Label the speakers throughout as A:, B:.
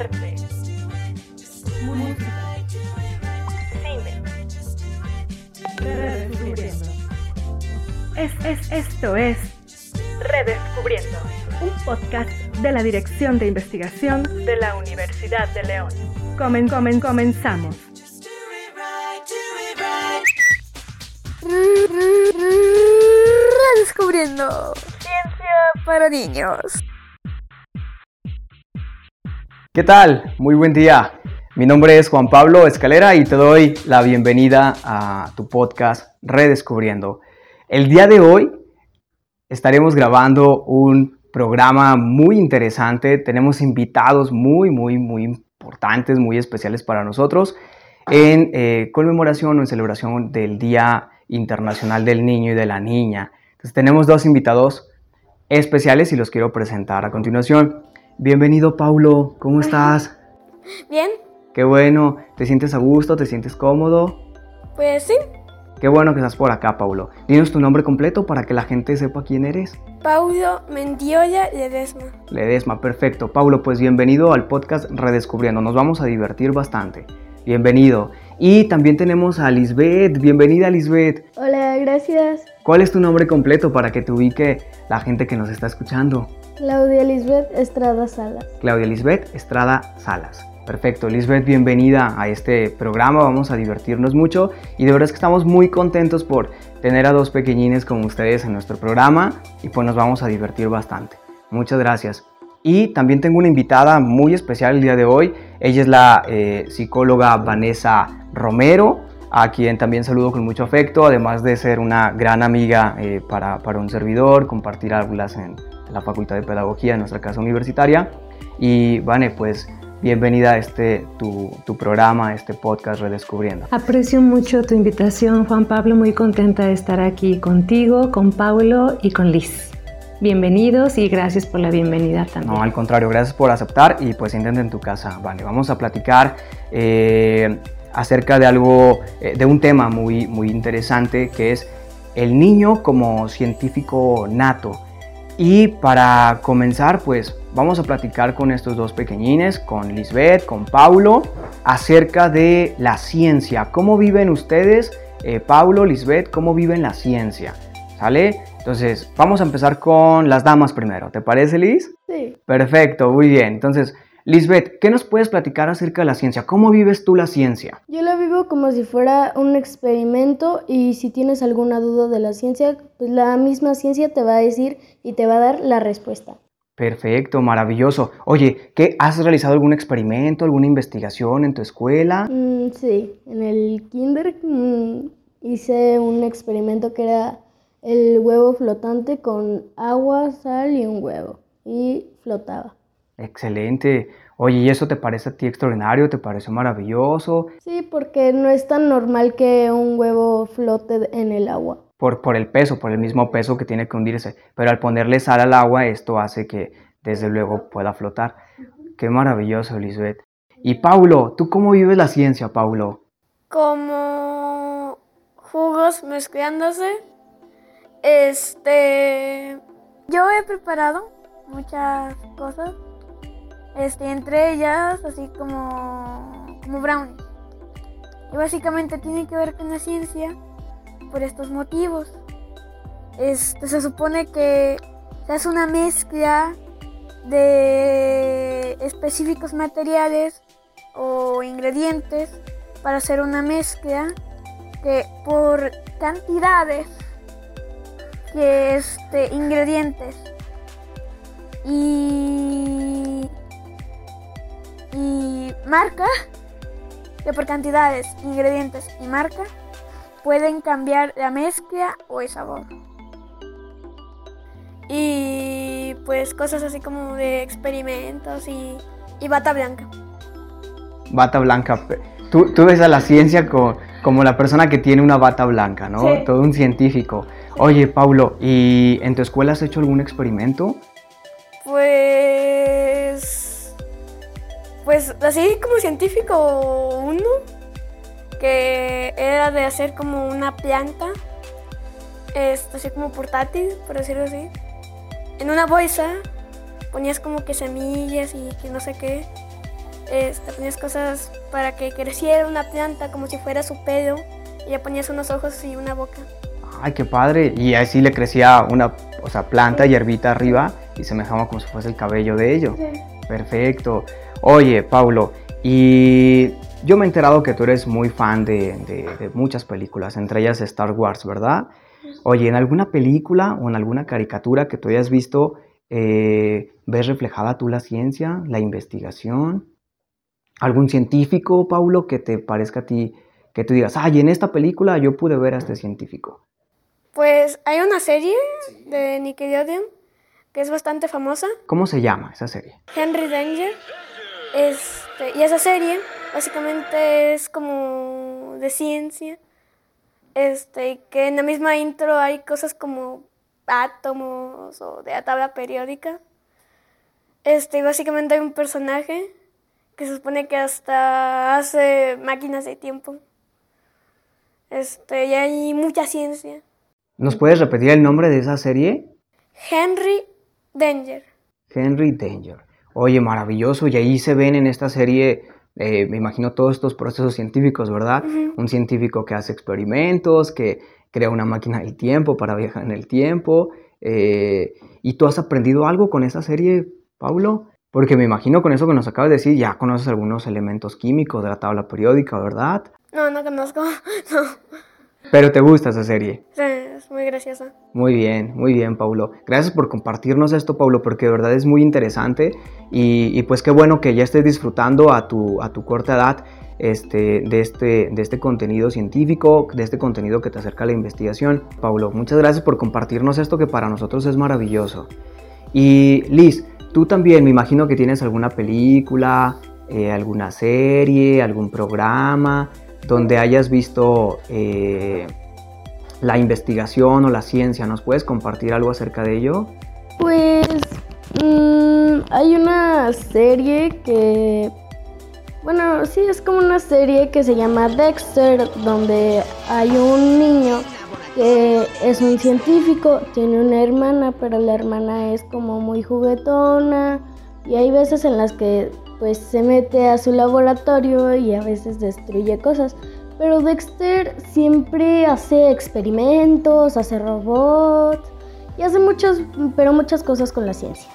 A: arte, música, cine. Redescubriendo. Es, es, esto es Redescubriendo, un podcast de la Dirección de Investigación de la Universidad de León. Comen, comen, comenzamos.
B: Redescubriendo ciencia para niños.
C: ¿Qué tal? Muy buen día. Mi nombre es Juan Pablo Escalera y te doy la bienvenida a tu podcast Redescubriendo. El día de hoy estaremos grabando un programa muy interesante. Tenemos invitados muy, muy, muy importantes, muy especiales para nosotros en eh, conmemoración o en celebración del Día Internacional del Niño y de la Niña. Entonces tenemos dos invitados especiales y los quiero presentar a continuación. Bienvenido Paulo, ¿cómo estás?
B: Bien,
C: Qué bueno, ¿te sientes a gusto? ¿Te sientes cómodo?
B: pues sí.
C: Qué bueno que estás por acá, Paulo. Dinos tu nombre completo para que la gente sepa quién eres.
B: Paulo Mendiola Ledesma.
C: Ledesma, perfecto. Paulo, pues bienvenido al podcast Redescubriendo. Nos vamos a divertir bastante. Bienvenido. Y también tenemos a Lisbeth. Bienvenida, Lisbeth.
D: Hola, gracias.
C: ¿Cuál es tu nombre completo para que te ubique la gente que nos está escuchando?
D: Claudia Lisbeth Estrada Salas.
C: Claudia Lisbeth Estrada Salas. Perfecto, Lisbeth, bienvenida a este programa, vamos a divertirnos mucho y de verdad es que estamos muy contentos por tener a dos pequeñines como ustedes en nuestro programa y pues nos vamos a divertir bastante. Muchas gracias. Y también tengo una invitada muy especial el día de hoy, ella es la eh, psicóloga Vanessa Romero, a quien también saludo con mucho afecto, además de ser una gran amiga eh, para, para un servidor, compartir aulas en la Facultad de Pedagogía en nuestra casa universitaria. Y Vane, pues bienvenida a este tu, tu programa, a este podcast Redescubriendo.
E: Aprecio mucho tu invitación, Juan Pablo, muy contenta de estar aquí contigo, con Paulo y con Liz. Bienvenidos y gracias por la bienvenida también.
C: No, al contrario, gracias por aceptar y pues intenta en tu casa. Vale, vamos a platicar eh, acerca de algo, eh, de un tema muy, muy interesante que es el niño como científico nato. Y para comenzar, pues vamos a platicar con estos dos pequeñines, con Lisbeth, con Paulo, acerca de la ciencia. ¿Cómo viven ustedes, eh, Paulo, Lisbeth, cómo viven la ciencia? ¿Sale? Entonces, vamos a empezar con las damas primero. ¿Te parece, Liz?
D: Sí.
C: Perfecto, muy bien. Entonces, Lisbeth, ¿qué nos puedes platicar acerca de la ciencia? ¿Cómo vives tú la ciencia?
D: Yo lo vivo como si fuera un experimento y si tienes alguna duda de la ciencia, pues la misma ciencia te va a decir y te va a dar la respuesta.
C: Perfecto, maravilloso. Oye, ¿qué has realizado algún experimento, alguna investigación en tu escuela?
D: Mm, sí, en el kinder mm, hice un experimento que era el huevo flotante con agua, sal y un huevo y flotaba.
C: Excelente. Oye, ¿y eso te parece a ti extraordinario? ¿Te pareció maravilloso?
D: Sí, porque no es tan normal que un huevo flote en el agua.
C: Por, por el peso, por el mismo peso que tiene que hundirse. Pero al ponerle sal al agua, esto hace que desde luego pueda flotar. Qué maravilloso, Lisbeth. Y Paulo, ¿tú cómo vives la ciencia, Paulo?
B: Como jugos mezclándose. Este. Yo he preparado muchas cosas. Este, entre ellas, así como. como brownies. Y básicamente tiene que ver con la ciencia por estos motivos. Este, se supone que se hace una mezcla de específicos materiales o ingredientes para hacer una mezcla que por cantidades que este ingredientes y y marca que por cantidades, ingredientes y marca pueden cambiar la mezcla o el sabor. Y pues cosas así como de experimentos y, y bata blanca.
C: Bata blanca. Tú, tú ves a la ciencia co- como, la persona que tiene una bata blanca, ¿no?
D: Sí.
C: Todo un científico. Oye, Paulo, ¿y en tu escuela has hecho algún experimento?
B: Pues así como científico uno, que era de hacer como una planta, este, así como portátil, por decirlo así. En una bolsa ponías como que semillas y que no sé qué. este, ponías cosas para que creciera una planta como si fuera su pelo y ya ponías unos ojos y una boca.
C: Ay, qué padre. Y así le crecía una o sea, planta y hierbita arriba y se dejaba como si fuese el cabello de ello. Perfecto. Oye, Paulo, y yo me he enterado que tú eres muy fan de, muchas películas, entre ellas Star Wars, ¿verdad? Oye, ¿en alguna película o en alguna caricatura que tú hayas visto, eh, ves reflejada tú la ciencia, la investigación? ¿Algún científico, Paulo, que te parezca a ti, que tú digas, ay, en esta película yo pude ver a este científico?
B: Pues hay una serie de Nickelodeon que es bastante famosa.
C: ¿Cómo se llama esa serie?
B: Henry Danger. Este, y esa serie básicamente es como de ciencia. Este, que en la misma intro hay cosas como átomos o de la tabla periódica. Este, y básicamente hay un personaje que se supone que hasta hace máquinas de tiempo. Este, y hay mucha ciencia.
C: ¿Nos puedes repetir el nombre de esa serie?
B: Henry Danger.
C: Henry Danger. Oye, maravilloso. Y ahí se ven en esta serie, eh, me imagino, todos estos procesos científicos, ¿verdad? Un científico que hace experimentos, que crea una máquina del tiempo para viajar en el tiempo. Eh, ¿Y tú has aprendido algo con esa serie, Paulo? Porque me imagino con eso que nos acabas de decir, ya conoces algunos elementos químicos de la tabla periódica, ¿verdad?
B: No, no conozco. No.
C: Pero te gusta esa serie.
B: Sí, es muy graciosa.
C: Muy bien, muy bien, Paulo. Gracias por compartirnos esto, Paulo, porque de verdad es muy interesante y, pues qué bueno que ya estés disfrutando a tu, a tu corta edad este, de, este, de este contenido científico, de este contenido que te acerca a la investigación. Paulo, muchas gracias por compartirnos esto que para nosotros es maravilloso. Y Liz, tú también me imagino que tienes alguna película, eh, alguna serie, algún programa donde hayas visto eh, la investigación o la ciencia. ¿Nos puedes compartir algo acerca de ello?
D: Pues mm, hay una serie que, bueno, sí, es como una serie que se llama Dexter, donde hay un niño que es un científico, tiene una hermana, pero la hermana es como muy juguetona y hay veces en las que pues se mete a su laboratorio y a veces destruye cosas. Pero Dexter siempre hace experimentos, hace robots y hace muchas, pero muchas cosas con la ciencia.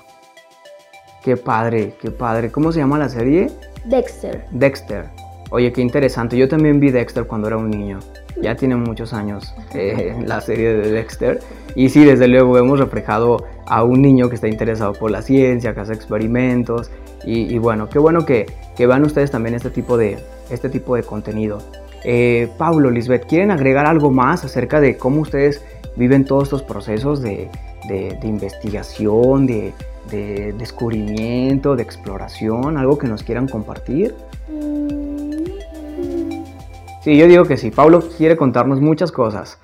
C: Qué padre, qué padre. ¿Cómo se llama la serie?
D: Dexter.
C: Dexter. Oye, qué interesante. Yo también vi Dexter cuando era un niño. Ya tiene muchos años eh, la serie de Dexter. Y sí, desde luego hemos reflejado a un niño que está interesado por la ciencia, que hace experimentos, y, bueno, qué bueno que, vean ustedes también este tipo de, este tipo de contenido. Eh, Pablo, Lisbeth, ¿quieren agregar algo más acerca de cómo ustedes viven todos estos procesos de, investigación, de, descubrimiento, de exploración? ¿Algo que nos quieran compartir? Sí, yo digo que sí. Pablo quiere contarnos muchas cosas.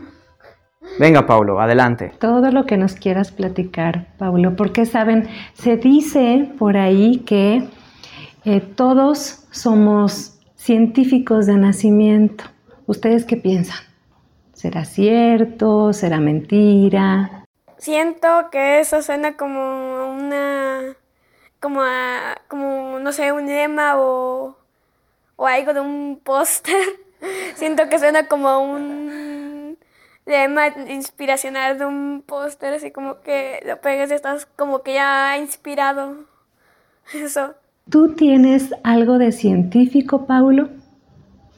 C: Venga, Pablo, adelante.
E: Todo lo que nos quieras platicar, Pablo, porque saben, se dice por ahí que eh, todos somos científicos de nacimiento. ¿Ustedes qué piensan? ¿Será cierto? ¿Será mentira?
B: Siento que eso suena como una, como, como no sé, un lema o, o algo de un póster. Siento que suena como un tema inspiracional de un póster, así como que lo pegues y estás como que ya inspirado. Eso.
E: ¿Tú tienes algo de científico, Paulo?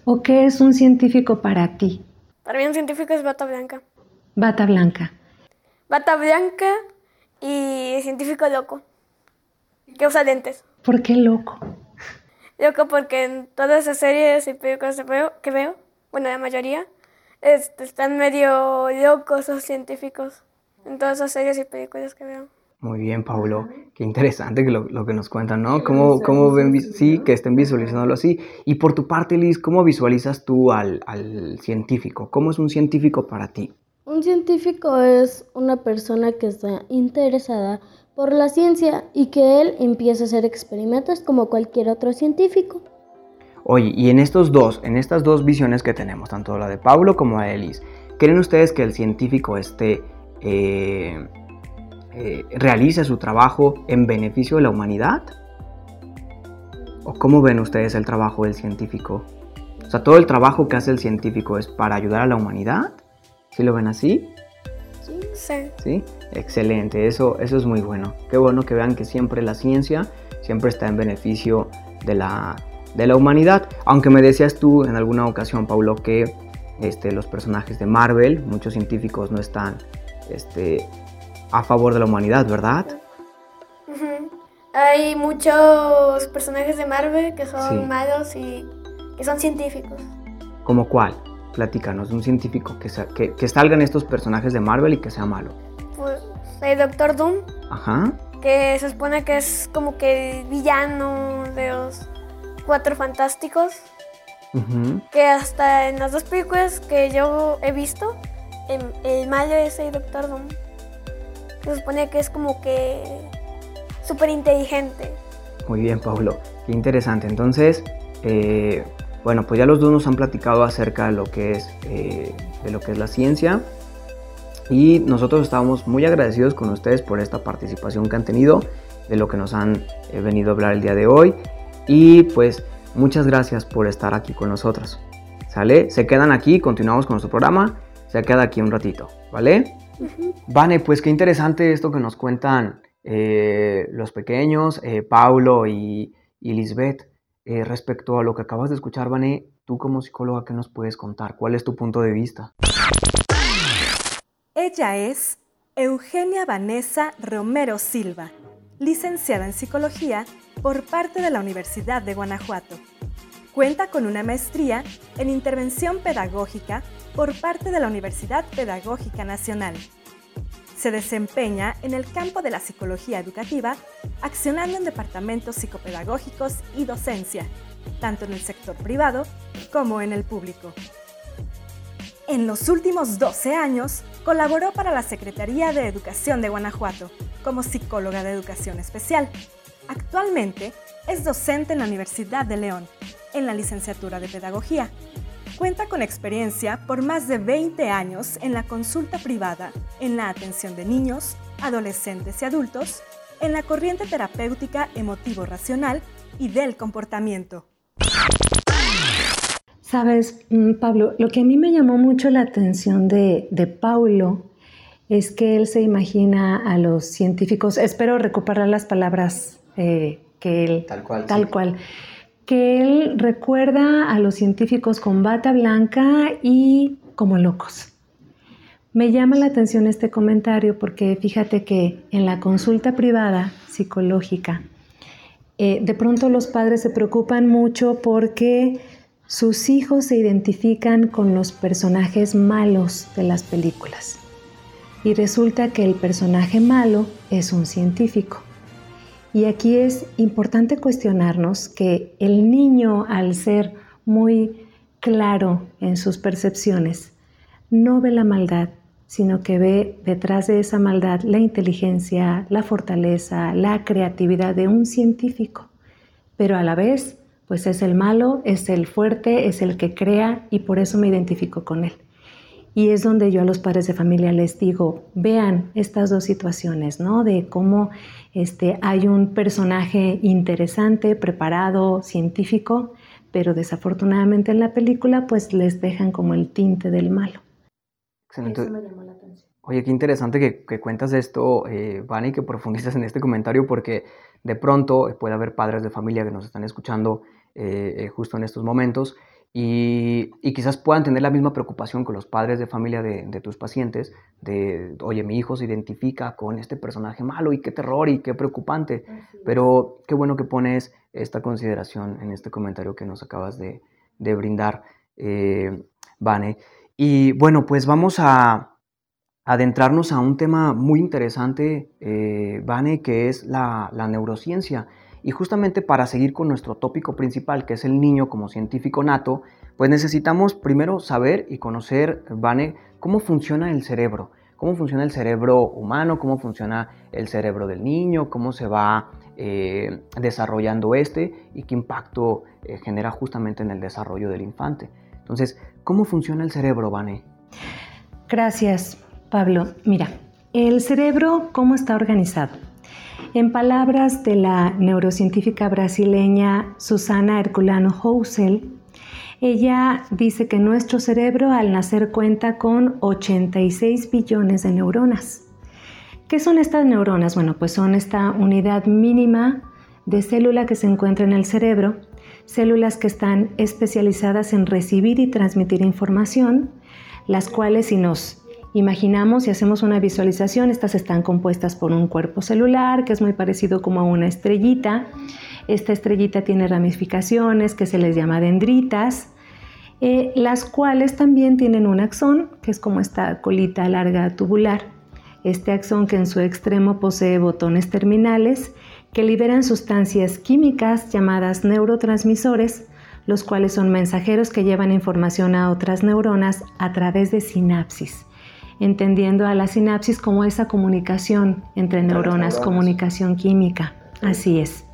E: ¿O qué es un científico para ti?
B: Para mí un científico es bata blanca.
E: Bata blanca.
B: Bata blanca y científico loco. Que usa lentes.
E: ¿Por qué loco?
B: Loco porque en todas esas series y películas que veo, bueno, la mayoría, este, están medio locos los científicos en todas las series y películas que veo.
C: Muy bien, Paulo. Qué interesante lo, que nos cuentan, ¿no? ¿Cómo, cómo ven, sí, que estén visualizándolo así? Y por tu parte, Liz, ¿cómo visualizas tú al, al científico? ¿Cómo es un científico para ti?
D: Un científico es una persona que está interesada por la ciencia y que él empieza a hacer experimentos como cualquier otro científico.
C: Oye, y en estos dos, en estas dos visiones que tenemos, tanto la de Pablo como la de Elis, ¿creen ustedes que el científico esté eh, eh, realice su trabajo en beneficio de la humanidad? ¿O cómo ven ustedes el trabajo del científico? O sea, todo el trabajo que hace el científico es para ayudar a la humanidad. ¿Sí lo ven así?
B: Sí.
C: ¿Sí? Excelente, eso, eso es muy bueno. Qué bueno que vean que siempre la ciencia siempre está en beneficio de la, de la humanidad. Aunque me decías tú en alguna ocasión, Paulo, que este, los personajes de Marvel, muchos científicos no están este, a favor de la humanidad, ¿verdad?
B: Hay muchos personajes de Marvel que son
C: Sí.
B: malos y que son científicos.
C: ¿Como cuál? Platícanos, un científico que, sa- que, que salgan estos personajes de Marvel y que sea malo.
B: Pues el Doctor Doom,
C: Ajá.
B: que se supone que es como que el villano de los Cuatro Fantásticos,
C: ujú.
B: que hasta en las dos películas que yo he visto, el, el malo es el Doctor Doom. Se supone que es como que súper inteligente.
C: Muy bien, Paulo. Qué interesante. Entonces, eh, bueno, pues ya los dos nos han platicado acerca de lo que es, eh, de lo que es la ciencia. Y nosotros estábamos muy agradecidos con ustedes por esta participación que han tenido, de lo que nos han eh, venido a hablar el día de hoy. Y pues muchas gracias por estar aquí con nosotros. ¿Sale? Se quedan aquí, continuamos con nuestro programa. Se queda aquí un ratito, ¿vale? Vane, pues qué interesante esto que nos cuentan eh, los pequeños, Paulo y, y Lisbeth. Eh, respecto a lo que acabas de escuchar, Vane, tú como psicóloga, ¿qué nos puedes contar? ¿Cuál es tu punto de vista?
A: Ella es Eugenia Vanessa Romero Silva, licenciada en psicología por parte de la Universidad de Guanajuato. Cuenta con una maestría en intervención pedagógica por parte de la Universidad Pedagógica Nacional. Se desempeña en el campo de la psicología educativa, accionando en departamentos psicopedagógicos y docencia, tanto en el sector privado como en el público. En los últimos 12 años, colaboró para la Secretaría de Educación de Guanajuato como psicóloga de educación especial. Actualmente es docente en la Universidad de León, en la licenciatura de Pedagogía. Cuenta con experiencia por más de 20 años en la consulta privada, en la atención de niños, adolescentes y adultos, en la corriente terapéutica emotivo-racional y del comportamiento.
E: Sabes, mm, Pablo, lo que a mí me llamó mucho la atención de, de Paulo es que él se imagina a los científicos, espero recuperar las palabras eh, que él...
C: Tal cual,
E: Tal
C: sí.
E: cual. Que él recuerda a los científicos con bata blanca y como locos. Me llama la atención este comentario porque fíjate que en la consulta privada psicológica, eh, de pronto los padres se preocupan mucho porque sus hijos se identifican con los personajes malos de las películas. Y resulta que el personaje malo es un científico. Y aquí es importante cuestionarnos que el niño, al ser muy claro en sus percepciones, no ve la maldad, sino que ve detrás de esa maldad la inteligencia, la fortaleza, la creatividad de un científico. Pero a la vez, pues es el malo, es el fuerte, es el que crea y por eso me identifico con él. Y es donde yo a los padres de familia les digo, vean estas dos situaciones, ¿no? De cómo este, hay un personaje interesante, preparado, científico, pero desafortunadamente en la película pues les dejan como el tinte del malo.
C: Excelente.
E: Eso me llamó la atención.
C: Oye, qué interesante que, que cuentas esto, eh, Vane, y que profundizas en este comentario, porque de pronto eh, puede haber padres de familia que nos están escuchando eh, eh, justo en estos momentos y, y quizás puedan tener la misma preocupación con los padres de familia de, de tus pacientes, de, oye, mi hijo se identifica con este personaje malo y qué terror y qué preocupante. Pero qué bueno que pones esta consideración en este comentario que nos acabas de, de brindar, eh, Vane. Y bueno, pues vamos a adentrarnos a un tema muy interesante, eh, Vane, que es la, la neurociencia. Y justamente para seguir con nuestro tópico principal, que es el niño como científico nato, pues necesitamos primero saber y conocer, Vane, cómo funciona el cerebro, cómo funciona el cerebro humano, cómo funciona el cerebro del niño, cómo se va eh, desarrollando este y qué impacto eh, genera justamente en el desarrollo del infante. Entonces, ¿cómo funciona el cerebro, Vane?
E: Gracias, Pablo. Mira, el cerebro, ¿cómo está organizado? En palabras de la neurocientífica brasileña Susana Herculano Housel, ella dice que nuestro cerebro al nacer cuenta con 86 billones de neuronas. ¿Qué son estas neuronas? Bueno, pues son esta unidad mínima de célula que se encuentra en el cerebro, células que están especializadas en recibir y transmitir información, las cuales si nos imaginamos y hacemos una visualización, estas están compuestas por un cuerpo celular que es muy parecido como a una estrellita. Esta estrellita tiene ramificaciones que se les llama dendritas, eh, las cuales también tienen un axón, que es como esta colita larga tubular. Este axón que en su extremo posee botones terminales que liberan sustancias químicas llamadas neurotransmisores, los cuales son mensajeros que llevan información a otras neuronas a través de sinapsis, entendiendo a la sinapsis como esa comunicación entre neuronas, comunicación química. Así es.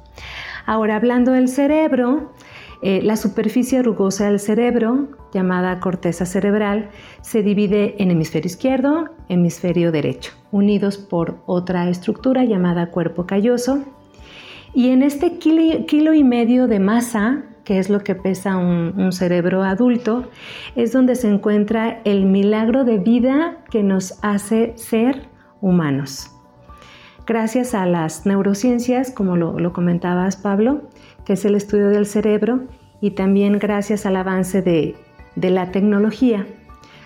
E: Ahora, hablando del cerebro, eh, la superficie rugosa del cerebro, llamada corteza cerebral, se divide en hemisferio izquierdo, hemisferio derecho, unidos por otra estructura llamada cuerpo calloso, y en este kilo, y medio de masa, que es lo que pesa un, cerebro adulto, es donde se encuentra el milagro de vida que nos hace ser humanos. Gracias a las neurociencias, como lo, comentabas Pablo, que es el estudio del cerebro, y también gracias al avance de la tecnología,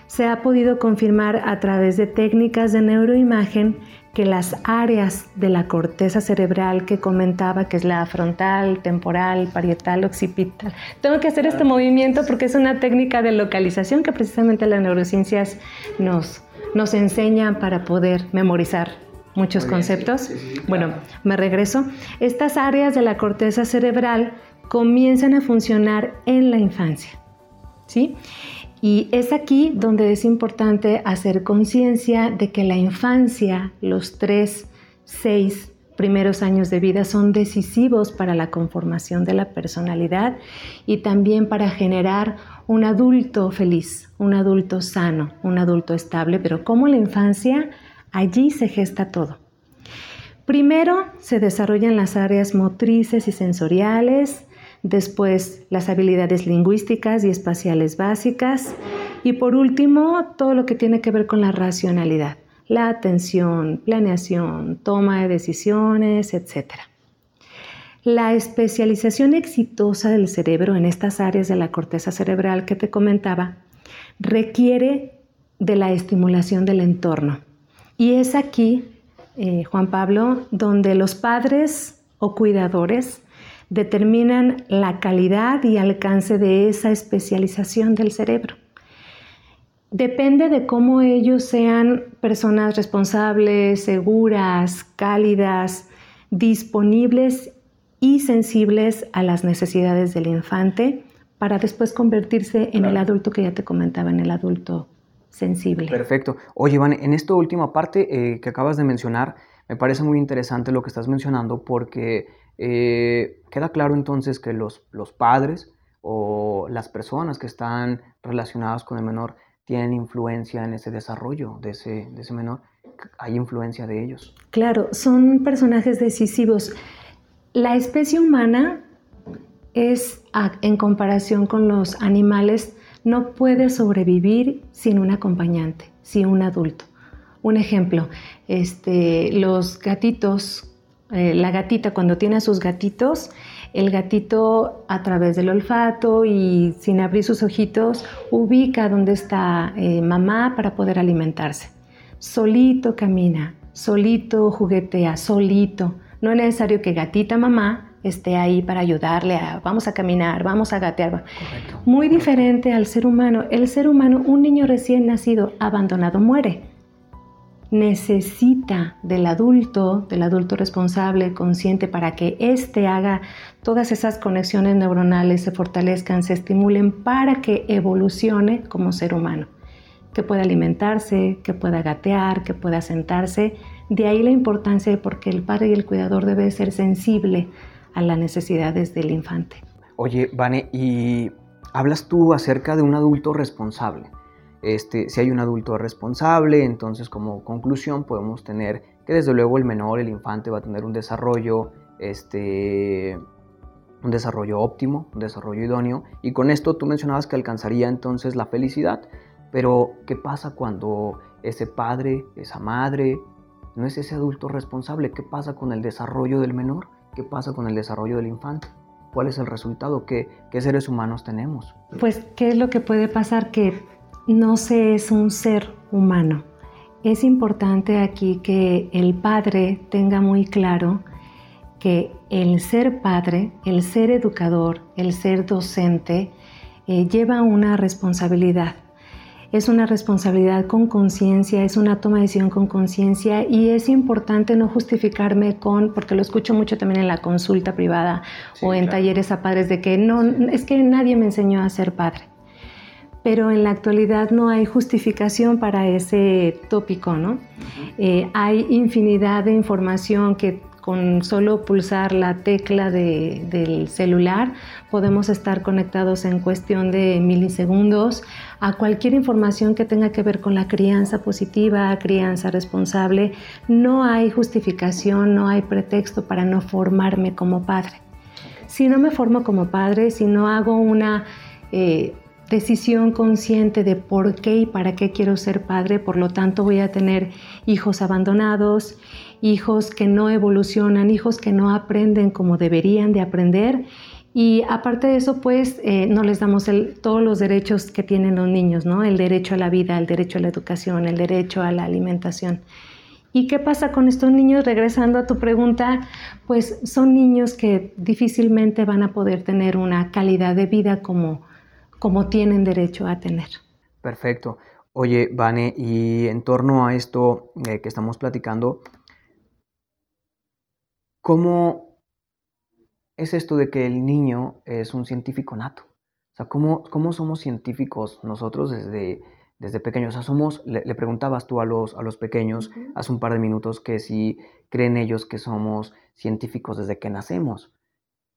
E: se ha podido confirmar a través de técnicas de neuroimagen que las áreas de la corteza cerebral que comentaba, que es la frontal, temporal, parietal, occipital. Tengo que hacer este movimiento porque es una técnica de localización que precisamente las neurociencias nos, nos enseñan para poder memorizar muchos conceptos. Bueno, me regreso. Estas áreas de la corteza cerebral comienzan a funcionar en la infancia. ¿Sí? Y es aquí donde es importante hacer conciencia de que la infancia, los tres, seis primeros años de vida son decisivos para la conformación de la personalidad y también para generar un adulto feliz, un adulto sano, un adulto estable, pero como la infancia, allí se gesta todo. Primero se desarrollan las áreas motrices y sensoriales, después las habilidades lingüísticas y espaciales básicas y por último todo lo que tiene que ver con la racionalidad, la atención, planeación, toma de decisiones, etc. La especialización exitosa del cerebro en estas áreas de la corteza cerebral que te comentaba requiere de la estimulación del entorno. Y es aquí, eh, Juan Pablo, donde los padres o cuidadores determinan la calidad y alcance de esa especialización del cerebro. Depende de cómo ellos sean personas responsables, seguras, cálidas, disponibles y sensibles a las necesidades del infante para después convertirse en el adulto que ya te comentaba, en el adulto sensible.
C: Perfecto. Oye, Iván, en esta última parte eh, que acabas de mencionar, me parece muy interesante lo que estás mencionando porque eh, queda claro entonces que los, los padres o las personas que están relacionadas con el menor tienen influencia en ese desarrollo de ese, de ese menor, hay influencia de ellos.
E: Claro, son personajes decisivos. La especie humana es, en comparación con los animales, no puede sobrevivir sin un acompañante, sin un adulto. Un ejemplo, este, los gatitos eh, la gatita cuando tiene a sus gatitos, el gatito a través del olfato y sin abrir sus ojitos ubica dónde está eh, mamá para poder alimentarse. Solito camina, solito juguetea, solito. No es necesario que gatita mamá esté ahí para ayudarle a vamos a caminar, vamos a gatear. Muy diferente al ser humano. El ser humano, un niño recién nacido abandonado muere necesita del adulto, del adulto responsable, consciente, para que éste haga todas esas conexiones neuronales, se fortalezcan, se estimulen para que evolucione como ser humano, que pueda alimentarse, que pueda gatear, que pueda sentarse. De ahí la importancia de por qué el padre y el cuidador debe ser sensible a las necesidades del infante.
C: Oye, Vane, y hablas tú acerca de un adulto responsable. Este, si hay un adulto responsable, entonces como conclusión podemos tener que desde luego el menor, el infante, va a tener un desarrollo, este, un desarrollo óptimo, un desarrollo idóneo, y con esto tú mencionabas que alcanzaría entonces la felicidad, pero ¿qué pasa cuando ese padre, esa madre, no es ese adulto responsable? ¿Qué pasa con el desarrollo del menor? ¿Qué pasa con el desarrollo del infante? ¿Cuál es el resultado? ¿Qué, qué seres humanos tenemos?
E: Pues, ¿qué es lo que puede pasar? Que no se es un ser humano. Es importante aquí que el padre tenga muy claro que el ser padre, el ser educador, el ser docente, eh, lleva una responsabilidad es una responsabilidad con conciencia, es una toma de decisión con conciencia y es importante no justificarme con, porque lo escucho mucho también en la consulta privada o en talleres a padres, de que no, es que nadie me enseñó a ser padre. Pero en la actualidad no hay justificación para ese tópico, ¿no? Eh, hay infinidad de información que con solo pulsar la tecla del celular podemos estar conectados en cuestión de milisegundos a cualquier información que tenga que ver con la crianza positiva, crianza responsable. No hay justificación, no hay pretexto para no formarme como padre. Si no me formo como padre, si no hago una... Eh, decisión consciente de por qué y para qué quiero ser padre, por lo tanto voy a tener hijos abandonados, hijos que no evolucionan, hijos que no aprenden como deberían de aprender y aparte de eso, pues eh, no les damos todos los derechos que tienen los niños, ¿no? El derecho a la vida, el derecho a la educación, el derecho a la alimentación. ¿Y qué pasa con estos niños? Regresando a tu pregunta, pues son niños que difícilmente van a poder tener una calidad de vida como, como tienen derecho a tener.
C: Perfecto. Oye, Vane, y en torno a esto eh, que estamos platicando, ¿cómo es esto de que el niño es un científico nato? O sea, ¿cómo, cómo somos científicos nosotros desde, desde pequeños? O sea, somos, le, preguntabas tú a los, a los pequeños hace un par de minutos que si creen ellos que somos científicos desde que nacemos.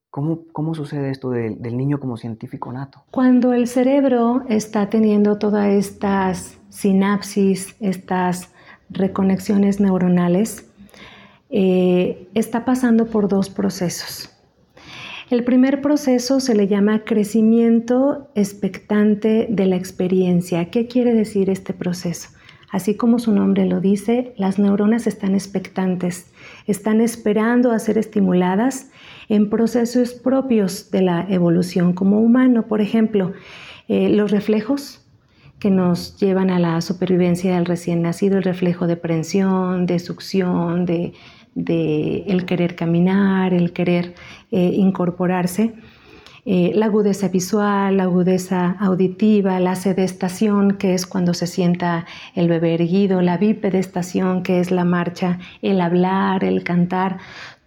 C: ¿Cómo, sucede esto del, niño como científico nato?
E: Cuando el cerebro está teniendo todas estas sinapsis, estas reconexiones neuronales, eh, está pasando por dos procesos. El primer proceso se le llama crecimiento expectante de la experiencia. ¿Qué quiere decir este proceso? Así como su nombre lo dice, las neuronas están expectantes, están esperando a ser estimuladas en procesos propios de la evolución como humano. Por ejemplo, eh, los reflejos que nos llevan a la supervivencia del recién nacido, el reflejo de prensión, de succión, de, el querer caminar, el querer eh, incorporarse. Eh, la agudeza visual, la agudeza auditiva, la sedestación, que es cuando se sienta el bebé erguido, la bipedestación, que es la marcha, el hablar, el cantar.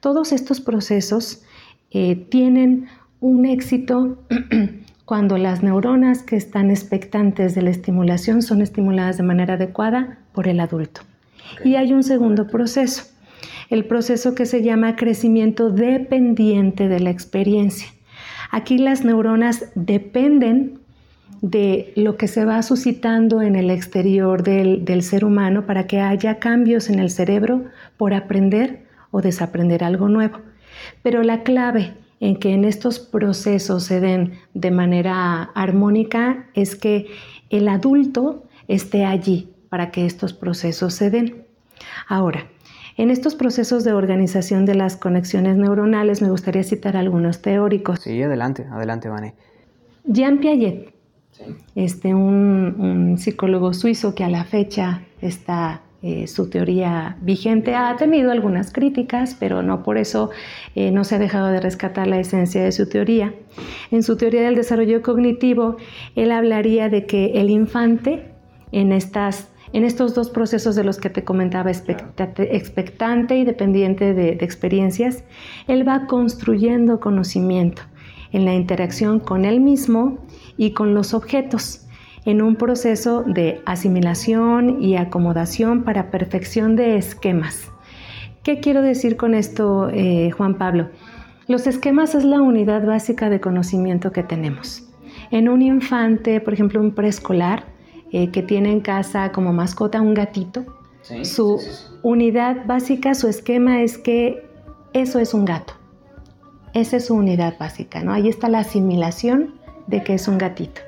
E: Todos estos procesos eh, tienen un éxito cuando las neuronas que están expectantes de la estimulación son estimuladas de manera adecuada por el adulto. Y hay un segundo proceso, el proceso que se llama crecimiento dependiente de la experiencia. Aquí las neuronas dependen de lo que se va suscitando en el exterior del, ser humano para que haya cambios en el cerebro por aprender o desaprender algo nuevo. Pero la clave en que en estos procesos se den de manera armónica es que el adulto esté allí para que estos procesos se den. Ahora, en estos procesos de organización de las conexiones neuronales me gustaría citar algunos teóricos.
C: Sí, adelante, adelante, Vane.
E: Jean Piaget, este, un, psicólogo suizo que a la fecha está eh, su teoría vigente, ha tenido algunas críticas, pero no por eso eh, no se ha dejado de rescatar la esencia de su teoría. En su teoría del desarrollo cognitivo, él hablaría de que el infante en estas en estos dos procesos de los que te comentaba, expectante y dependiente de, experiencias, él va construyendo conocimiento en la interacción con él mismo y con los objetos, en un proceso de asimilación y acomodación para perfección de esquemas. ¿Qué quiero decir con esto, eh, Juan Pablo? Los esquemas es la unidad básica de conocimiento que tenemos. En un infante, por ejemplo, un preescolar, eh, que tiene en casa como mascota un gatito, su unidad básica, su esquema es que eso es un gato. Esa es su unidad básica, ¿no? Ahí está la asimilación de que es un gatito.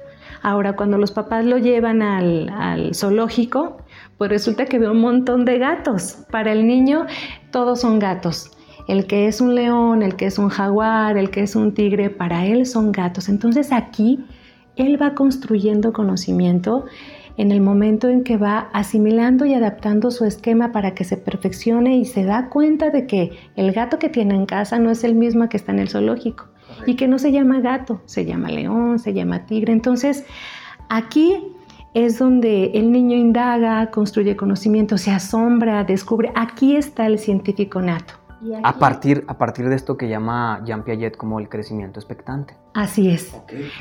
E: Ahora, cuando los papás lo llevan al, zoológico, pues resulta que ve un montón de gatos. Para el niño, todos son gatos. El que es un león, el que es un jaguar, el que es un tigre, para él son gatos. Entonces aquí él va construyendo conocimiento en el momento en que va asimilando y adaptando su esquema para que se perfeccione y se da cuenta de que el gato que tiene en casa no es el mismo que está en el zoológico y que no se llama gato, se llama león, se llama tigre. Entonces, aquí es donde el niño indaga, construye conocimiento, se asombra, descubre. Aquí está el científico nato.
C: A partir, a partir de esto que llama Jean Piaget como el crecimiento expectante.
E: Así es.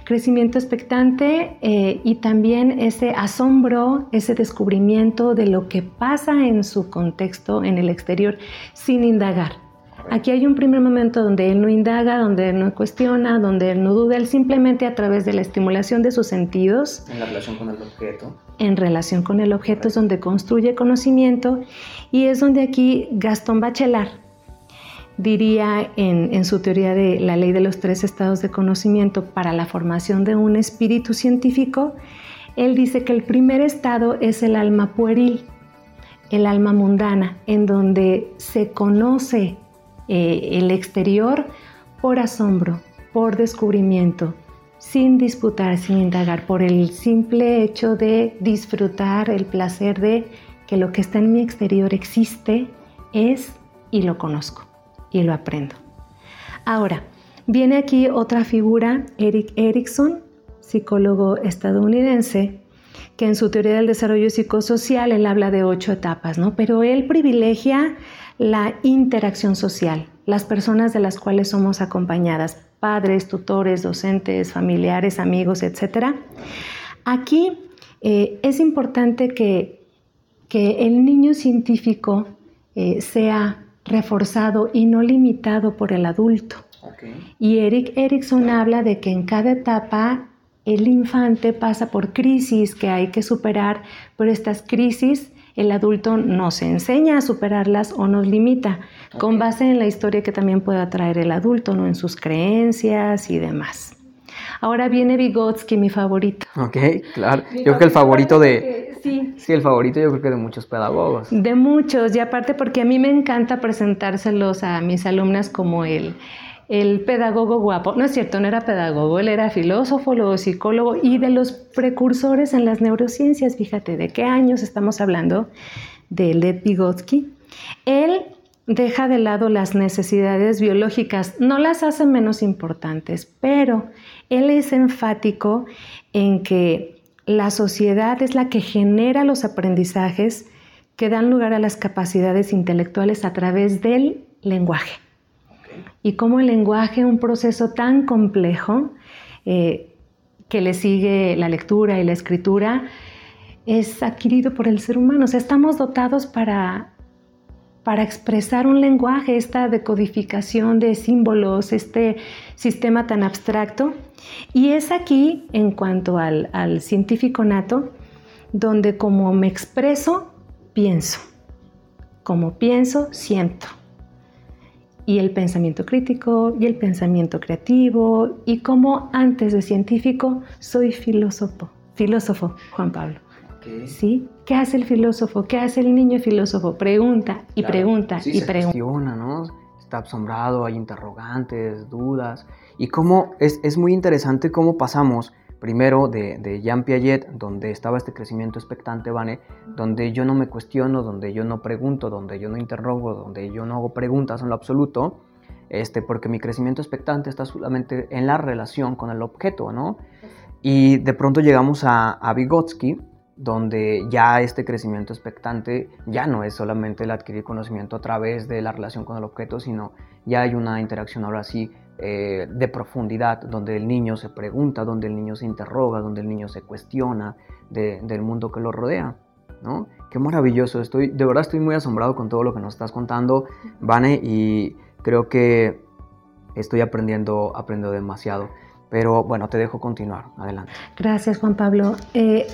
E: Crecimiento expectante eh, y también ese asombro, ese descubrimiento de lo que pasa en su contexto, en el exterior, sin indagar. Aquí hay un primer momento donde él no indaga, donde él no cuestiona, donde él no duda, él simplemente a través de la estimulación de sus sentidos.
C: En la relación con el objeto.
E: En relación con el objeto es donde construye conocimiento y es donde aquí Gastón Bachelard diría en, su teoría de la ley de los tres estados de conocimiento para la formación de un espíritu científico, él dice que el primer estado es el alma pueril, el alma mundana, en donde se conoce eh, el exterior por asombro, por descubrimiento, sin disputar, sin indagar, por el simple hecho de disfrutar el placer de que lo que está en mi exterior existe, es y lo conozco y lo aprendo. Ahora, viene aquí otra figura, Eric Erickson, psicólogo estadounidense, que en su teoría del desarrollo psicosocial él habla de ocho etapas, ¿no? Pero él privilegia la interacción social, las personas de las cuales somos acompañadas, padres, tutores, docentes, familiares, amigos, etc. Aquí eh, es importante que, que, el niño científico eh, sea reforzado y no limitado por el adulto. Y Eric Erickson habla de que en cada etapa el infante pasa por crisis que hay que superar, pero estas crisis el adulto nos enseña a superarlas o nos limita, con base en la historia que también pueda traer el adulto, ¿no? en sus creencias y demás. Ahora viene Vygotsky, mi favorito.
C: Ok, claro. yo creo que el favorito de... Sí. sí, el favorito yo creo que de muchos pedagogos.
E: De muchos, y aparte porque a mí me encanta presentárselos a mis alumnas como el, el pedagogo guapo. No es cierto, no era pedagogo, él era filósofo, luego psicólogo y de los precursores en las neurociencias. Fíjate, ¿de qué años estamos hablando? De Lev Vygotsky. Él deja de lado las necesidades biológicas, no las hace menos importantes, pero él es enfático en que la sociedad es la que genera los aprendizajes que dan lugar a las capacidades intelectuales a través del lenguaje. Y como el lenguaje, un proceso tan complejo eh, que le sigue la lectura y la escritura, es adquirido por el ser humano. O sea, estamos dotados para para expresar un lenguaje, esta decodificación de símbolos, este sistema tan abstracto. Y es aquí, en cuanto al, científico nato, donde como me expreso, pienso. Como pienso, siento. Y el pensamiento crítico y el pensamiento creativo y como antes de científico soy filósofo, filósofo Juan Pablo. ¿Sí? ¿Qué hace el filósofo? ¿Qué hace el niño filósofo? Pregunta y pregunta y pregunta.
C: ¿no? Está asombrado, hay interrogantes, dudas. Y cómo es, es muy interesante cómo pasamos primero de, de, Jean Piaget, donde estaba este crecimiento expectante, Vane, donde yo no me cuestiono, donde yo no pregunto, donde yo no interrogo, donde yo no hago preguntas en lo absoluto, este, porque mi crecimiento expectante está solamente en la relación con el objeto, ¿no? Y de pronto llegamos a, a Vygotsky, donde ya este crecimiento expectante ya no es solamente el adquirir conocimiento a través de la relación con el objeto, sino ya hay una interacción ahora sí eh, de profundidad, donde el niño se pregunta, donde el niño se interroga, donde el niño se cuestiona del mundo que lo rodea. ¿no? Qué maravilloso, estoy, de verdad estoy muy asombrado con todo lo que nos estás contando, Vane, y creo que estoy aprendiendo, aprendiendo demasiado. Pero bueno, te dejo continuar, adelante.
E: Gracias, Juan Pablo. Eh,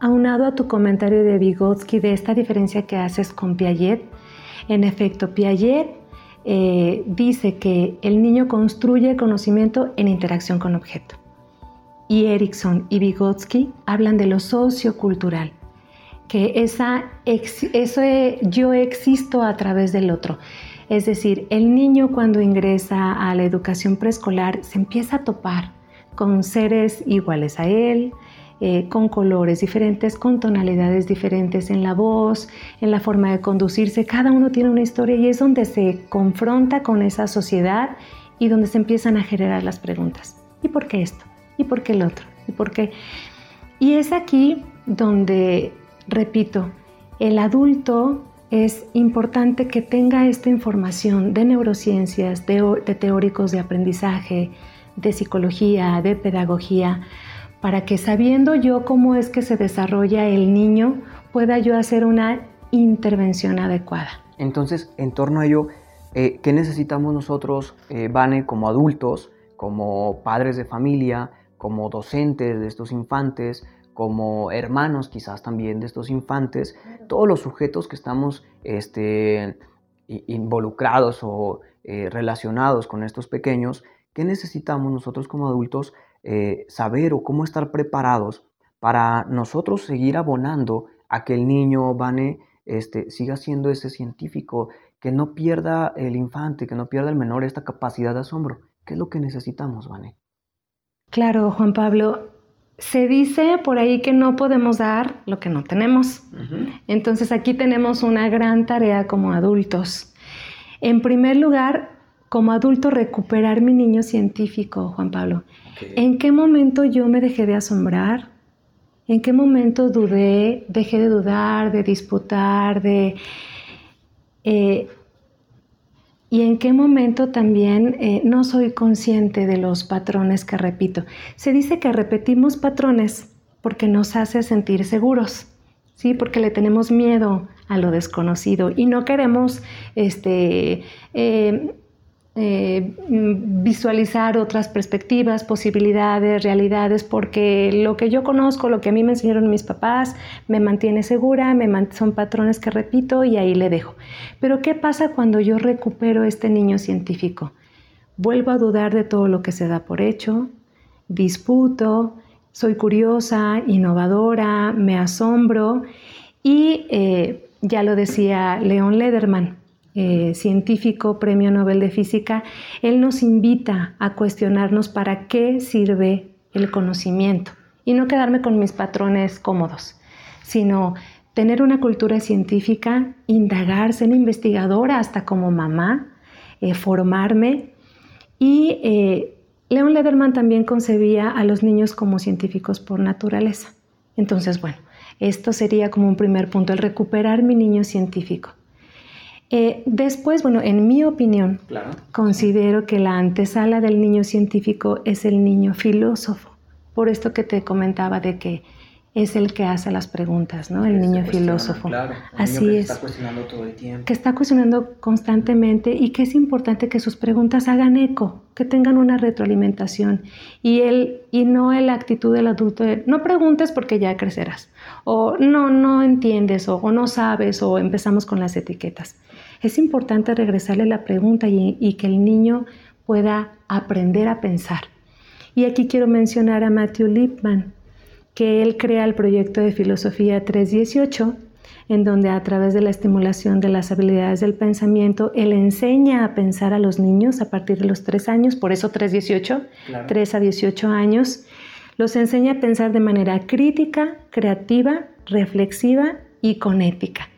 E: aunado a tu comentario de Vygotsky de esta diferencia que haces con Piaget, en efecto, Piaget eh, dice que el niño construye conocimiento en interacción con objeto. Y Erickson y Vygotsky hablan de lo sociocultural, que esa, eso yo existo a través del otro. Es decir, el niño cuando ingresa a la educación preescolar se empieza a topar con seres iguales a él, eh, con colores diferentes, con tonalidades diferentes en la voz, en la forma de conducirse. Cada uno tiene una historia y es donde se confronta con esa sociedad y donde se empiezan a generar las preguntas. ¿Y por qué esto? ¿Y por qué el otro? ¿Y por qué? Y es aquí donde, repito, el adulto es importante que tenga esta información de neurociencias, de, de teóricos de aprendizaje, de psicología, de pedagogía, para que sabiendo yo cómo es que se desarrolla el niño, pueda yo hacer una intervención adecuada.
C: Entonces, en torno a ello, eh, ¿qué necesitamos nosotros, eh, Vane, como adultos, como padres de familia, como docentes de estos infantes, como hermanos quizás también de estos infantes, todos los sujetos que estamos este, involucrados o eh, relacionados con estos pequeños, ¿qué necesitamos nosotros como adultos eh, saber o cómo estar preparados para nosotros seguir abonando a que el niño, Vane, este, siga siendo ese científico, que no pierda el infante, que no pierda el menor esta capacidad de asombro. ¿Qué es lo que necesitamos, Vane?
E: Claro, Juan Pablo. Se dice por ahí que no podemos dar lo que no tenemos. Entonces aquí tenemos una gran tarea como adultos. En primer lugar, como adulto recuperar mi niño científico, Juan Pablo. ¿En qué momento yo me dejé de asombrar? ¿En qué momento dudé, dejé de dudar, de disputar, de... Eh, y en qué momento también eh, no soy consciente de los patrones que repito. Se dice que repetimos patrones porque nos hace sentir seguros, ¿sí? Porque le tenemos miedo a lo desconocido y no queremos este, eh, eh, visualizar otras perspectivas, posibilidades, realidades, porque lo que yo conozco, lo que a mí me enseñaron mis papás, me mantiene segura, me son patrones que repito y ahí le dejo. Pero ¿qué pasa cuando yo recupero este niño científico? Vuelvo a dudar de todo lo que se da por hecho, disputo, soy curiosa, innovadora, me asombro y eh, ya lo decía León Lederman, eh, científico, premio Nobel de Física, él nos invita a cuestionarnos para qué sirve el conocimiento y no quedarme con mis patrones cómodos, sino tener una cultura científica, indagar, ser investigadora hasta como mamá, eh, formarme. Y eh, Leon Lederman también concebía a los niños como científicos por naturaleza. Entonces, bueno, esto sería como un primer punto, el recuperar mi niño científico. Eh, después, bueno, en mi opinión, considero que la antesala del niño científico es el niño filósofo. Por esto que te comentaba de que es el que hace las preguntas, ¿no? El niño filósofo. Así
C: que
E: es.
C: Está cuestionando todo el tiempo.
E: Que está cuestionando constantemente y que es importante que sus preguntas hagan eco, que tengan una retroalimentación y él y no la actitud del adulto de no preguntes porque ya crecerás o no no entiendes o no sabes o empezamos con las etiquetas es importante regresarle la pregunta y, que el niño pueda aprender a pensar. Y aquí quiero mencionar a Matthew Lipman, que él crea el proyecto de Filosofía 318, en donde a través de la estimulación de las habilidades del pensamiento, él enseña a pensar a los niños a partir de los 3 años, por eso 318, 3 a 18 años, los enseña a pensar de manera crítica, creativa, reflexiva y con ética.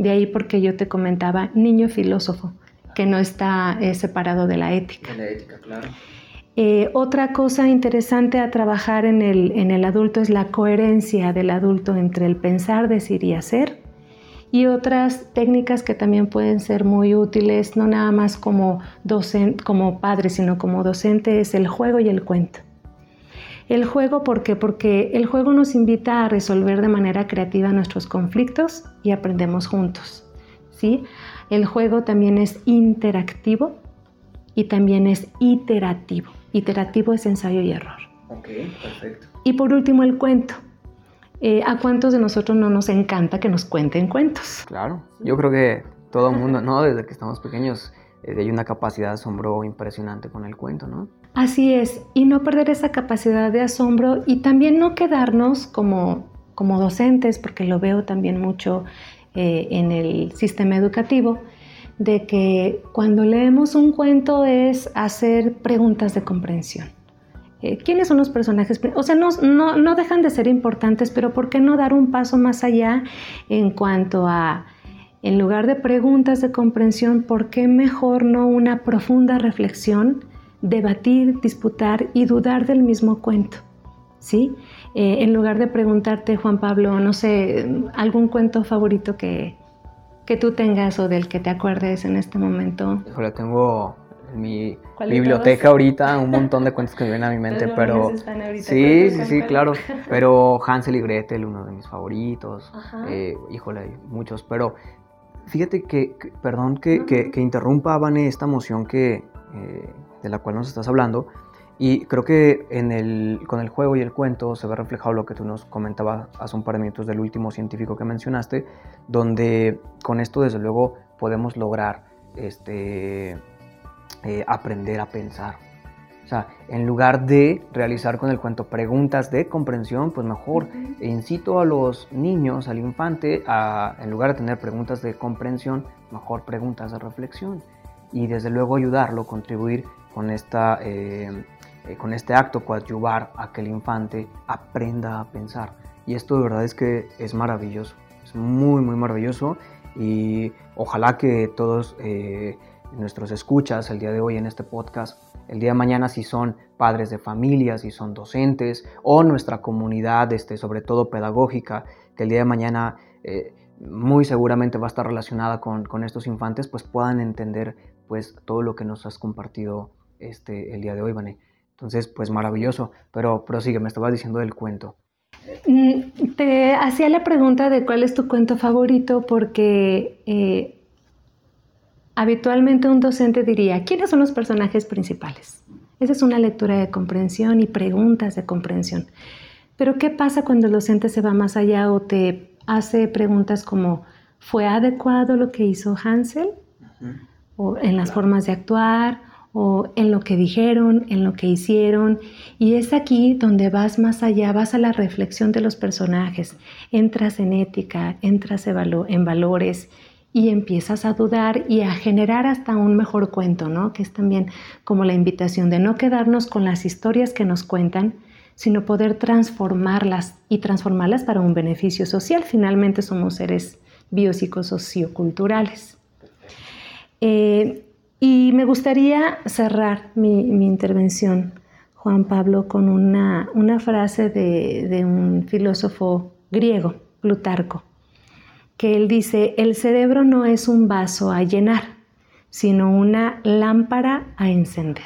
E: De ahí porque yo te comentaba niño filósofo, que no está eh, separado de la ética.
C: De la ética, claro.
E: Eh, otra cosa interesante a trabajar en el, en el adulto es la coherencia del adulto entre el pensar, decir y hacer. Y otras técnicas que también pueden ser muy útiles, no nada más como, docente, como padre, sino como docente, es el juego y el cuento. El juego, ¿por qué? Porque el juego nos invita a resolver de manera creativa nuestros conflictos y aprendemos juntos. ¿sí? El juego también es interactivo y también es iterativo. Iterativo es ensayo y error.
C: Ok, perfecto.
E: Y por último, el cuento. eh, ¿a cuántos de nosotros no nos encanta que nos cuenten cuentos?
C: Claro, yo creo que todo el mundo, ¿no? Desde que estamos pequeños eh, hay una capacidad de asombro impresionante con el cuento, ¿no?
E: Así es, y no perder esa capacidad de asombro y también no quedarnos como, como docentes, porque lo veo también mucho eh, en el sistema educativo, de que cuando leemos un cuento es hacer preguntas de comprensión. Eh, ¿Quiénes son los personajes? O sea, no, no, dejan de ser importantes, pero ¿por qué no dar un paso más allá en cuanto a, en lugar de preguntas de comprensión, ¿por qué mejor no una profunda reflexión, debatir, disputar y dudar del mismo cuento? ¿Sí? Eh, en lugar de preguntarte, Juan Pablo, no sé, algún cuento favorito que, que tú tengas o del que te acuerdes en este momento.
C: Híjole, tengo en mi biblioteca ahorita un montón de cuentos que me vienen a mi mente, pero... Sí, sí, sí, claro. Pero Hansel y Gretel, uno de mis favoritos. Eh, híjole, hay muchos. Pero fíjate que, perdón que, que, interrumpa, Vane, esta emoción que, eh, de la cual nos estás hablando. Y creo que en el, con el juego y el cuento se ve reflejado lo que tú nos comentabas hace un par de minutos del último científico que mencionaste, donde con esto desde luego podemos lograr este, eh, aprender a pensar. O sea, en lugar de realizar con el cuento preguntas de comprensión, pues mejor incito a los niños, al infante, a, en lugar de tener preguntas de comprensión, mejor preguntas de reflexión. Y desde luego ayudarlo, contribuir con, esta, eh, eh, con este acto, coadyuvar a que el infante aprenda a pensar. Y esto de verdad es que es maravilloso, es muy, muy maravilloso. Y ojalá que todos nuestros escuchas el día de hoy en este podcast, el día de mañana si son padres de familia, si son docentes o nuestra comunidad, este, sobre todo pedagógica, que el día de mañana eh, muy seguramente va a estar relacionada con, con, estos infantes, pues puedan entender pues todo lo que nos has compartido este, el día de hoy, Vané. Entonces, pues maravilloso, pero prosigue, me estabas diciendo del cuento.
E: Mm, te hacía la pregunta de cuál es tu cuento favorito porque eh, Habitualmente un docente diría, ¿quiénes son los personajes principales? Esa es una lectura de comprensión y preguntas de comprensión. Pero ¿qué pasa cuando el docente se va más allá o te hace preguntas como, ¿fue adecuado lo que hizo Hansel? O en las formas de actuar, o en lo que dijeron, en lo que hicieron. Y es aquí donde vas más allá, vas a la reflexión de los personajes, entras en ética, entras en valores y empiezas a dudar y a generar hasta un mejor cuento, ¿no? Que es también como la invitación de no quedarnos con las historias que nos cuentan, sino poder transformarlas y transformarlas para un beneficio social. Finalmente somos seres biopsicosocioculturales. Eh, y me gustaría cerrar mi, intervención, Juan Pablo, con una, frase de un filósofo griego, Plutarco que él dice, el cerebro no es un vaso a llenar, sino una lámpara a encender.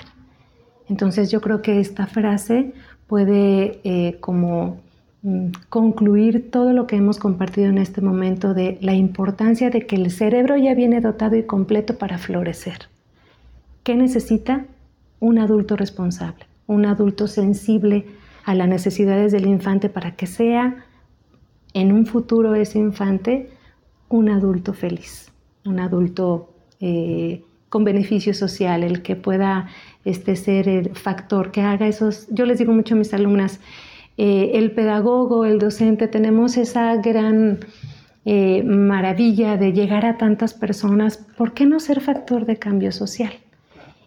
E: Entonces yo creo que esta frase puede eh, como mm, concluir todo lo que hemos compartido en este momento de la importancia de que el cerebro ya viene dotado y completo para florecer. ¿Qué necesita? Un adulto responsable, un adulto sensible a las necesidades del infante para que sea en un futuro ese infante un adulto feliz, un adulto eh, con beneficio social, el que pueda este, ser el factor que haga esos, yo les digo mucho a mis alumnas, eh, el pedagogo, el docente, tenemos esa gran eh, maravilla de llegar a tantas personas, ¿por qué no ser factor de cambio social?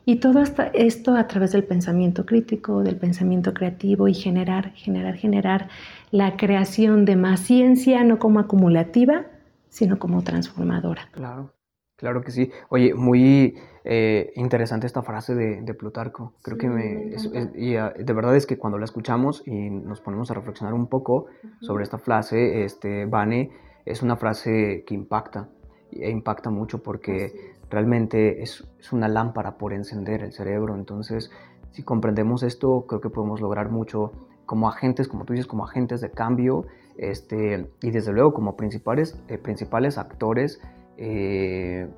E: Y todo esto a través del pensamiento crítico, del pensamiento creativo y generar, generar, generar la creación de más ciencia, no como acumulativa, sino como transformadora.
C: Claro, claro que sí. Oye, muy eh, interesante esta frase de, Plutarco. Creo que me... y, ah, de verdad es que cuando la escuchamos y nos ponemos a reflexionar un poco sobre esta frase, este, Vane, es una frase que impacta, e impacta mucho porque realmente es, una lámpara por encender el cerebro. Entonces, si comprendemos esto, creo que podemos lograr mucho como agentes, como tú dices, como agentes de cambio este, y desde luego como principales, eh, principales actores eh,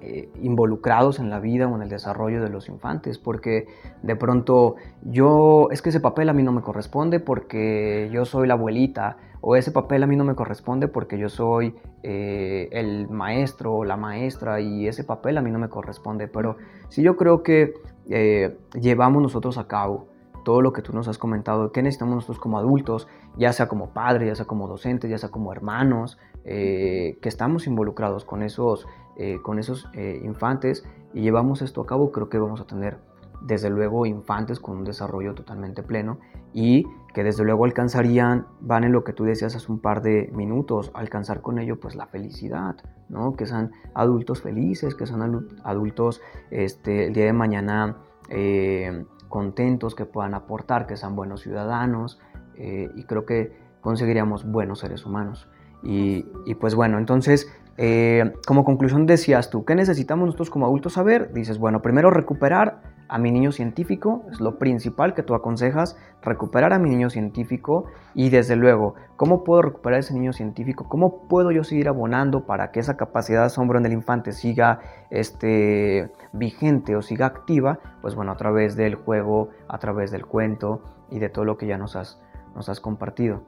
C: eh, involucrados en la vida o en el desarrollo de los infantes, porque de pronto yo, es que ese papel a mí no me corresponde porque yo soy la abuelita, o ese papel a mí no me corresponde porque yo soy eh, el maestro o la maestra y ese papel a mí no me corresponde, pero si yo creo que eh, llevamos nosotros a cabo todo lo que tú nos has comentado, qué necesitamos nosotros como adultos, ya sea como padres, ya sea como docentes, ya sea como hermanos, que estamos involucrados con esos eh, con esos eh, infantes y llevamos esto a cabo, creo que vamos a tener desde luego infantes con un desarrollo totalmente pleno y que desde luego alcanzarían, van en lo que tú decías hace un par de minutos, alcanzar con ello pues la felicidad, ¿no? Que sean adultos felices, que sean adultos este, el día de mañana eh, contentos, que puedan aportar, que sean buenos ciudadanos y creo que conseguiríamos buenos seres humanos. Y, y, pues bueno, entonces eh, como conclusión decías tú, ¿qué necesitamos nosotros como adultos saber? Dices, bueno, primero recuperar a mi niño científico, es lo principal que tú aconsejas, recuperar a mi niño científico y desde luego, ¿cómo puedo recuperar ese niño científico? ¿Cómo puedo yo seguir abonando para que esa capacidad de asombro en el infante siga este, vigente o siga activa? Pues bueno, a través del juego, a través del cuento y de todo lo que ya nos has, nos has compartido.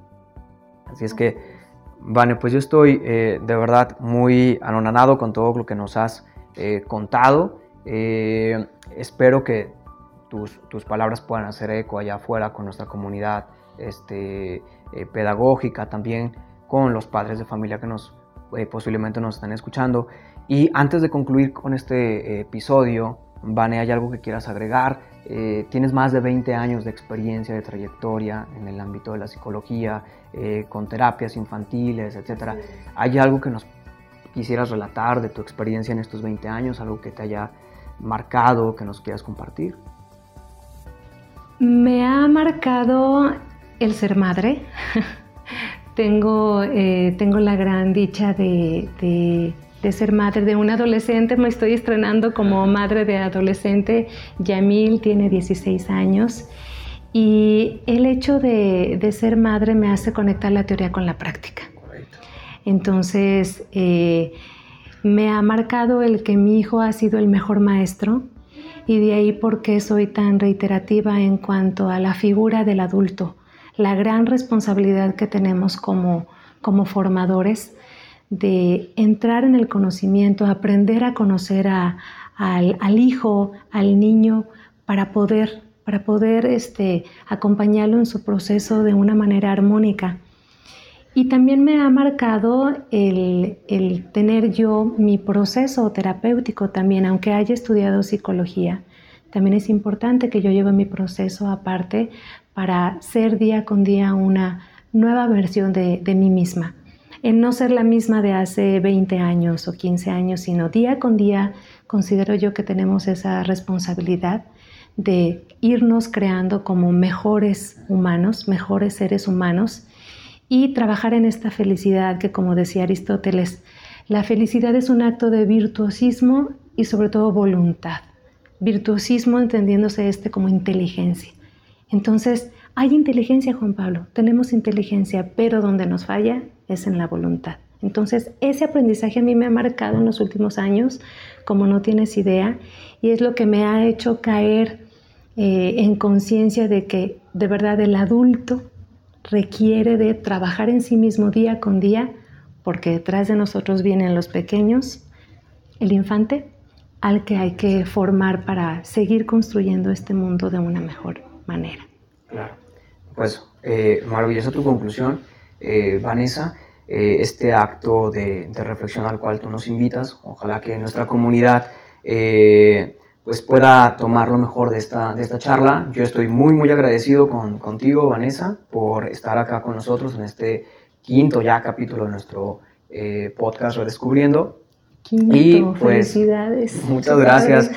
C: Así es que Vale, pues yo estoy eh, de verdad muy anonadado con todo lo que nos has eh, contado. Eh, espero que tus, tus, palabras puedan hacer eco allá afuera con nuestra comunidad este, pedagógica, también con los padres de familia que nos posiblemente nos están escuchando. Y antes de concluir con este episodio, Vane, ¿hay algo que quieras agregar? Eh, tienes más de 20 años de experiencia, de trayectoria en el ámbito de la psicología, eh, con terapias infantiles, etc. ¿Hay algo que nos quisieras relatar de tu experiencia en estos 20 años? ¿Algo que te haya marcado, que nos quieras compartir?
E: Me ha marcado el ser madre. tengo, eh, tengo la gran dicha de de ser madre de un adolescente. Me estoy estrenando como madre de adolescente. Yamil tiene 16 años. Y el hecho de, ser madre me hace conectar la teoría con la práctica. Entonces, eh, me ha marcado el que mi hijo ha sido el mejor maestro y de ahí por qué soy tan reiterativa en cuanto a la figura del adulto, la gran responsabilidad que tenemos como, como formadores de entrar en el conocimiento, aprender a conocer al, hijo, al niño, para poder, para poder este, acompañarlo en su proceso de una manera armónica. Y también me ha marcado el, el, tener yo mi proceso terapéutico también, aunque haya estudiado psicología. También es importante que yo lleve mi proceso aparte para ser día con día una nueva versión de, de mí misma en no ser la misma de hace 20 años o 15 años, sino día con día considero yo que tenemos esa responsabilidad de irnos creando como mejores humanos, mejores seres humanos y trabajar en esta felicidad que como decía Aristóteles, la felicidad es un acto de virtuosismo y sobre todo voluntad. Virtuosismo entendiéndose este como inteligencia. Entonces, hay inteligencia, Juan Pablo, tenemos inteligencia, pero donde nos falla es en la voluntad. Entonces, ese aprendizaje a mí me ha marcado en los últimos años, como no tienes idea, y es lo que me ha hecho caer eh, en conciencia de que de verdad el adulto requiere de trabajar en sí mismo día con día, porque detrás de nosotros vienen los pequeños, el infante, al que hay que formar para seguir construyendo este mundo de una mejor manera.
C: Claro. Pues eh, maravillosa tu conclusión eh, Vanessa, eh, este acto de, reflexión al cual tú nos invitas. Ojalá que nuestra comunidad eh, pues pueda tomar lo mejor de esta, de esta charla. Yo estoy muy, muy agradecido con, contigo, Vanessa, por estar acá con nosotros en este quinto ya capítulo de nuestro podcast Redescubriendo.
E: Quinto, y pues, felicidades.
C: Muchas gracias.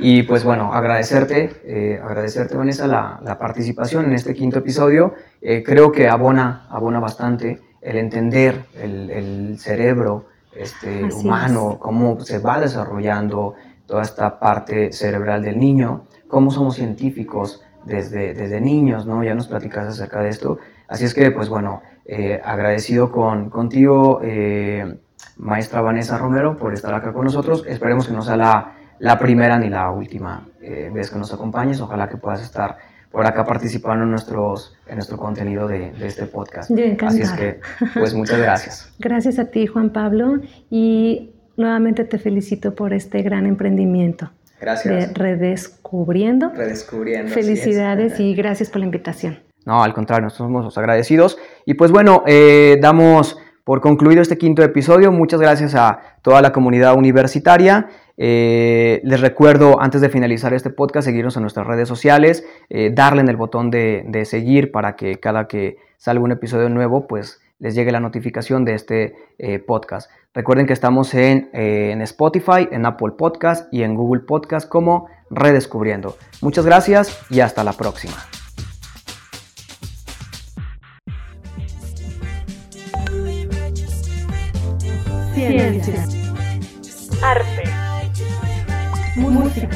C: Y pues bueno, agradecerte, eh, agradecerte Vanessa la, la, participación en este quinto episodio. Eh, creo que abona, abona bastante el entender el, el cerebro este, humano, cómo se va desarrollando toda esta parte cerebral del niño, cómo somos científicos desde, desde niños, ¿no? Ya nos platicas acerca de esto. Así es que, pues bueno, eh, agradecido con, contigo, maestra Vanessa Romero, por estar acá con nosotros. Esperemos que no sea la, la primera ni la última eh, vez que nos acompañes. Ojalá que puedas estar por acá participando en, nuestros, en nuestro contenido de, de este podcast.
E: Yo
C: Así es que, pues muchas gracias.
E: Gracias a ti, Juan Pablo, y nuevamente te felicito por este gran emprendimiento.
C: Gracias.
E: De Redescubriendo.
C: Redescubriendo.
E: Felicidades y gracias por la invitación.
C: No, al contrario, nosotros somos los agradecidos. Y pues bueno, eh, damos por concluido este quinto episodio. Muchas gracias a toda la comunidad universitaria. Eh, les recuerdo, antes de finalizar este podcast, seguirnos en nuestras redes sociales, eh, darle en el botón de, de, seguir para que cada que salga un episodio nuevo, pues les llegue la notificación de este eh, podcast. Recuerden que estamos en, eh, en, Spotify, en Apple Podcast y en Google Podcast como Redescubriendo. Muchas gracias y hasta la próxima.
A: Ciencia, arte, música,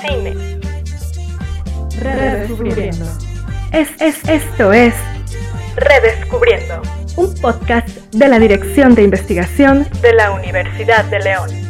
A: cine, redescubriendo. Es, es, esto es Redescubriendo, un podcast de la Dirección de Investigación de la Universidad de León.